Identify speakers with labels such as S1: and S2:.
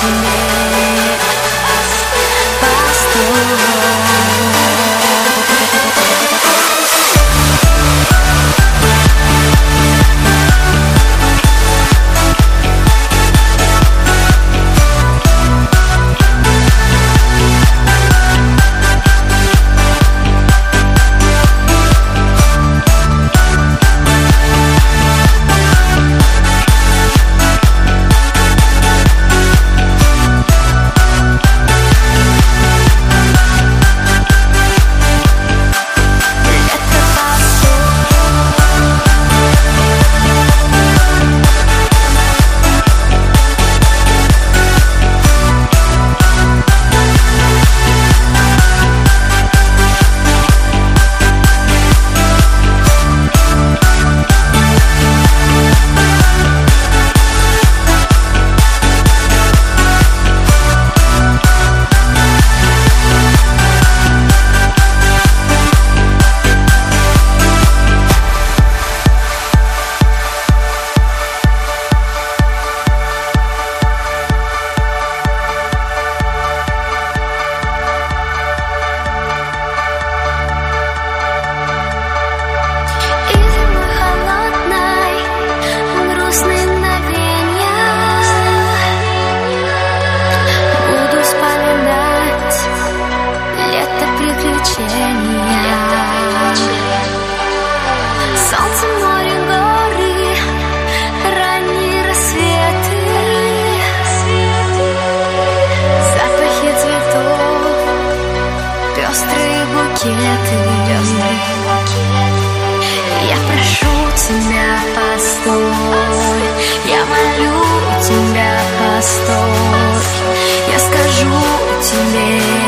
S1: to me. Постой Я молю тебя, постой Я скажу тебе